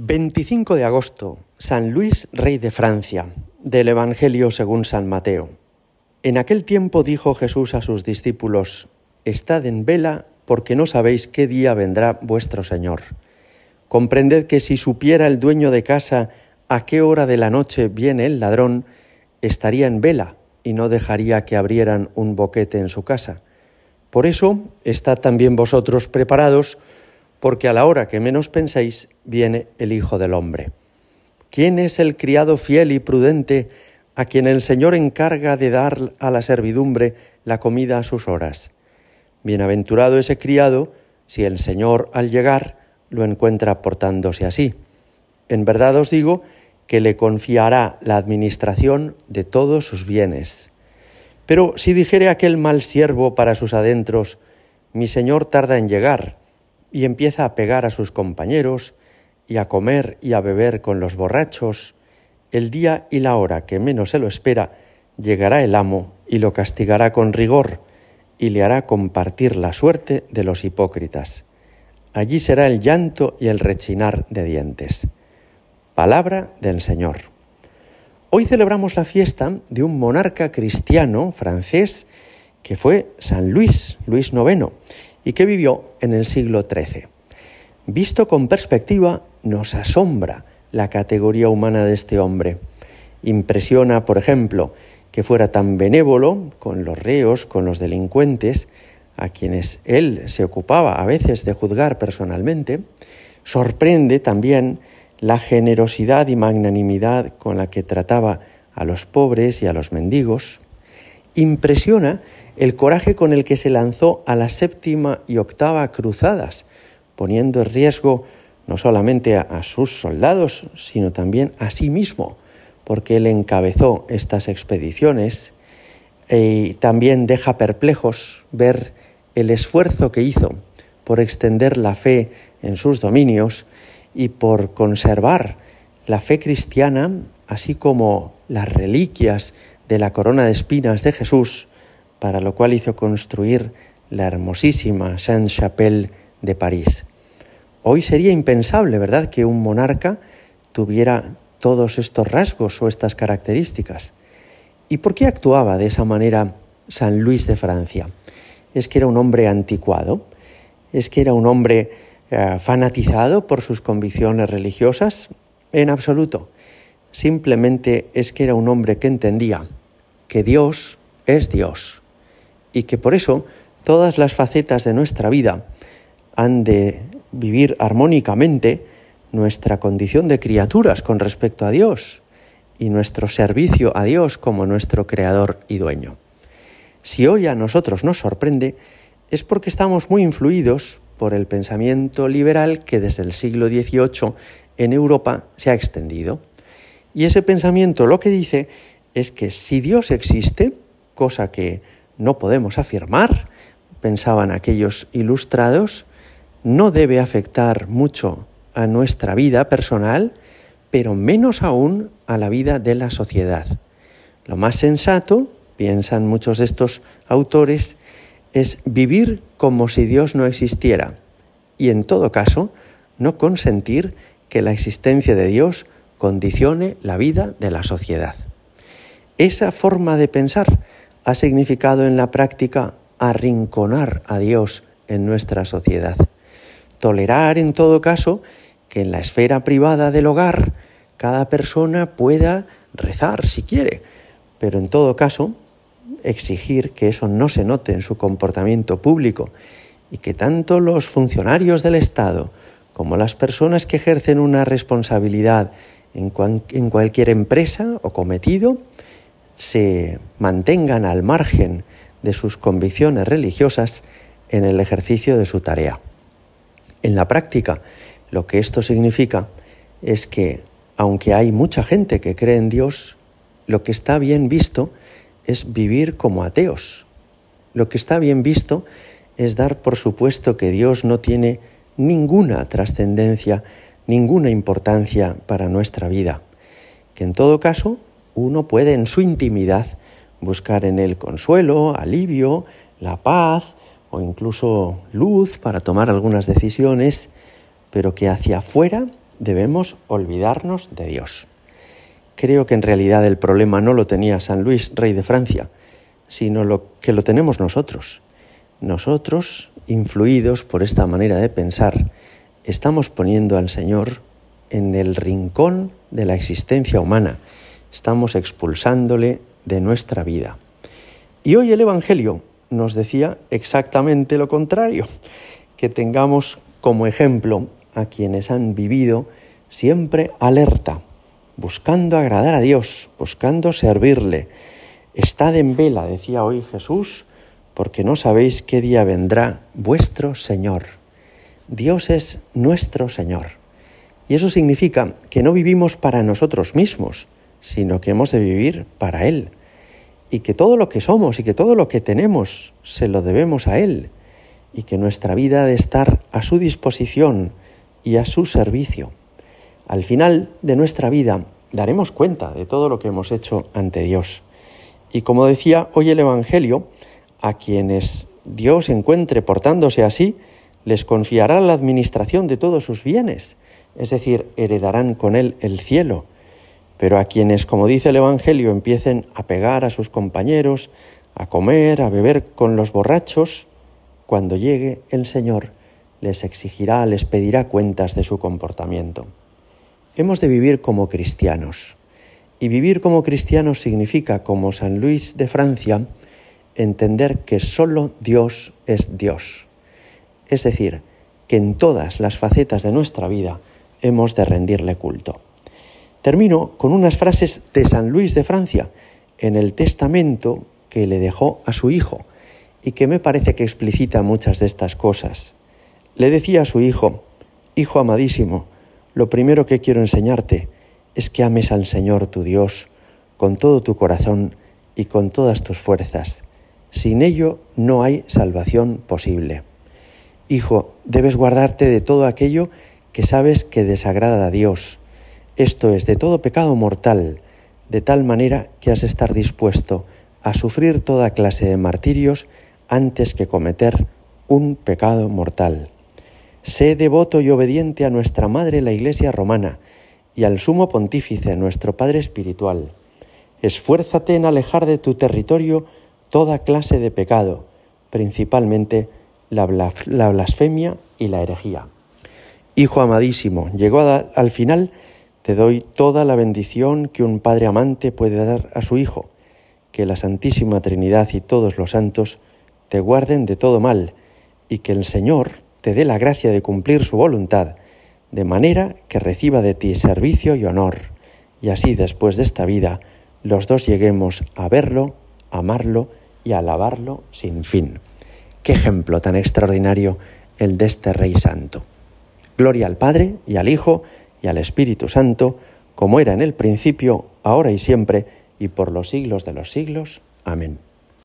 25 de agosto, San Luis, rey de Francia, del Evangelio según San Mateo. En aquel tiempo dijo Jesús a sus discípulos, Estad en vela porque no sabéis qué día vendrá vuestro Señor. Comprended que si supiera el dueño de casa a qué hora de la noche viene el ladrón, estaría en vela y no dejaría que abrieran un boquete en su casa. Por eso, estad también vosotros preparados, porque a la hora que menos penséis viene el Hijo del Hombre. ¿Quién es el criado fiel y prudente a quien el Señor encarga de dar a la servidumbre la comida a sus horas? Bienaventurado ese criado si el Señor al llegar lo encuentra portándose así. En verdad os digo que le confiará la administración de todos sus bienes. Pero si dijere aquel mal siervo para sus adentros, mi Señor tarda en llegar, y empieza a pegar a sus compañeros y a comer y a beber con los borrachos, el día y la hora que menos se lo espera, llegará el amo y lo castigará con rigor y le hará compartir la suerte de los hipócritas. Allí será el llanto y el rechinar de dientes. Palabra del Señor. Hoy celebramos la fiesta de un monarca cristiano francés que fue San Luis, Luis IX, y que vivió en el siglo XIII. Visto con perspectiva, nos asombra la categoría humana de este hombre. Impresiona, por ejemplo, que fuera tan benévolo con los reos, con los delincuentes, a quienes él se ocupaba a veces de juzgar personalmente. Sorprende también la generosidad y magnanimidad con la que trataba a los pobres y a los mendigos. Impresiona el coraje con el que se lanzó a la séptima y octava cruzadas, poniendo en riesgo no solamente a, sus soldados, sino también a sí mismo, porque él encabezó estas expediciones y también deja perplejos ver el esfuerzo que hizo por extender la fe en sus dominios y por conservar la fe cristiana, así como las reliquias de la corona de espinas de Jesús, para lo cual hizo construir la hermosísima Sainte-Chapelle de París. Hoy sería impensable, ¿verdad?, que un monarca tuviera todos estos rasgos o estas características. ¿Y por qué actuaba de esa manera San Luis de Francia? ¿Es que era un hombre anticuado? ¿Es que era un hombre eh, fanatizado por sus convicciones religiosas? En absoluto. Simplemente es que era un hombre que entendía que Dios es Dios y que por eso todas las facetas de nuestra vida han de vivir armónicamente nuestra condición de criaturas con respecto a Dios y nuestro servicio a Dios como nuestro creador y dueño. Si hoy a nosotros nos sorprende, es porque estamos muy influidos por el pensamiento liberal que desde el siglo XVIII en Europa se ha extendido. Y ese pensamiento lo que dice es que si Dios existe, cosa que no podemos afirmar, pensaban aquellos ilustrados, no debe afectar mucho a nuestra vida personal, pero menos aún a la vida de la sociedad. Lo más sensato, piensan muchos de estos autores, es vivir como si Dios no existiera y en todo caso no consentir que la existencia de Dios condicione la vida de la sociedad. Esa forma de pensar ha significado en la práctica arrinconar a Dios en nuestra sociedad. Tolerar, en todo caso, que en la esfera privada del hogar cada persona pueda rezar si quiere, pero en todo caso exigir que eso no se note en su comportamiento público y que tanto los funcionarios del Estado como las personas que ejercen una responsabilidad en, cualquier empresa o cometido se mantengan al margen de sus convicciones religiosas en el ejercicio de su tarea. En la práctica, lo que esto significa es que, aunque hay mucha gente que cree en Dios, lo que está bien visto es vivir como ateos. Lo que está bien visto es dar por supuesto que Dios no tiene ninguna trascendencia, ninguna importancia para nuestra vida. Que en todo caso uno puede en su intimidad buscar en él consuelo, alivio, la paz o incluso luz para tomar algunas decisiones, pero que hacia afuera debemos olvidarnos de Dios. Creo que en realidad el problema no lo tenía San Luis, rey de Francia, sino lo que lo tenemos nosotros. Nosotros, influidos por esta manera de pensar, estamos poniendo al Señor en el rincón de la existencia humana, estamos expulsándole de nuestra vida. Y hoy el Evangelio nos decía exactamente lo contrario, que tengamos como ejemplo a quienes han vivido siempre alerta, buscando agradar a Dios, buscando servirle. Estad en vela, decía hoy Jesús, porque no sabéis qué día vendrá vuestro Señor. Dios es nuestro Señor. Y eso significa que no vivimos para nosotros mismos, sino que hemos de vivir para Él. Y que todo lo que somos y que todo lo que tenemos se lo debemos a Él. Y que nuestra vida ha de estar a su disposición y a su servicio. Al final de nuestra vida daremos cuenta de todo lo que hemos hecho ante Dios. Y como decía hoy el Evangelio, a quienes Dios encuentre portándose así, les confiará la administración de todos sus bienes, es decir, heredarán con él el cielo. Pero a quienes, como dice el Evangelio, empiecen a pegar a sus compañeros, a comer, a beber con los borrachos, cuando llegue el Señor les exigirá, les pedirá cuentas de su comportamiento. Hemos de vivir como cristianos. Y vivir como cristianos significa, como San Luis de Francia, entender que solo Dios es Dios. Es decir, que en todas las facetas de nuestra vida hemos de rendirle culto. Termino con unas frases de San Luis de Francia en el testamento que le dejó a su hijo y que me parece que explicita muchas de estas cosas. Le decía a su hijo, Hijo amadísimo, lo primero que quiero enseñarte es que ames al Señor tu Dios con todo tu corazón y con todas tus fuerzas. Sin ello no hay salvación posible. Hijo, debes guardarte de todo aquello que sabes que desagrada a Dios, esto es, de todo pecado mortal, de tal manera que has de estar dispuesto a sufrir toda clase de martirios antes que cometer un pecado mortal. Sé devoto y obediente a nuestra Madre la Iglesia Romana y al Sumo Pontífice, nuestro Padre Espiritual. Esfuérzate en alejar de tu territorio toda clase de pecado, principalmente la, blasfemia y la herejía. Hijo amadísimo, llegó al final, te doy toda la bendición que un Padre amante puede dar a su Hijo, que la Santísima Trinidad y todos los santos te guarden de todo mal, y que el Señor, te dé la gracia de cumplir su voluntad, de manera que reciba de ti servicio y honor, y así después de esta vida los dos lleguemos a verlo, amarlo y alabarlo sin fin. Qué ejemplo tan extraordinario el de este Rey Santo. Gloria al Padre y al Hijo y al Espíritu Santo, como era en el principio, ahora y siempre, y por los siglos de los siglos. Amén.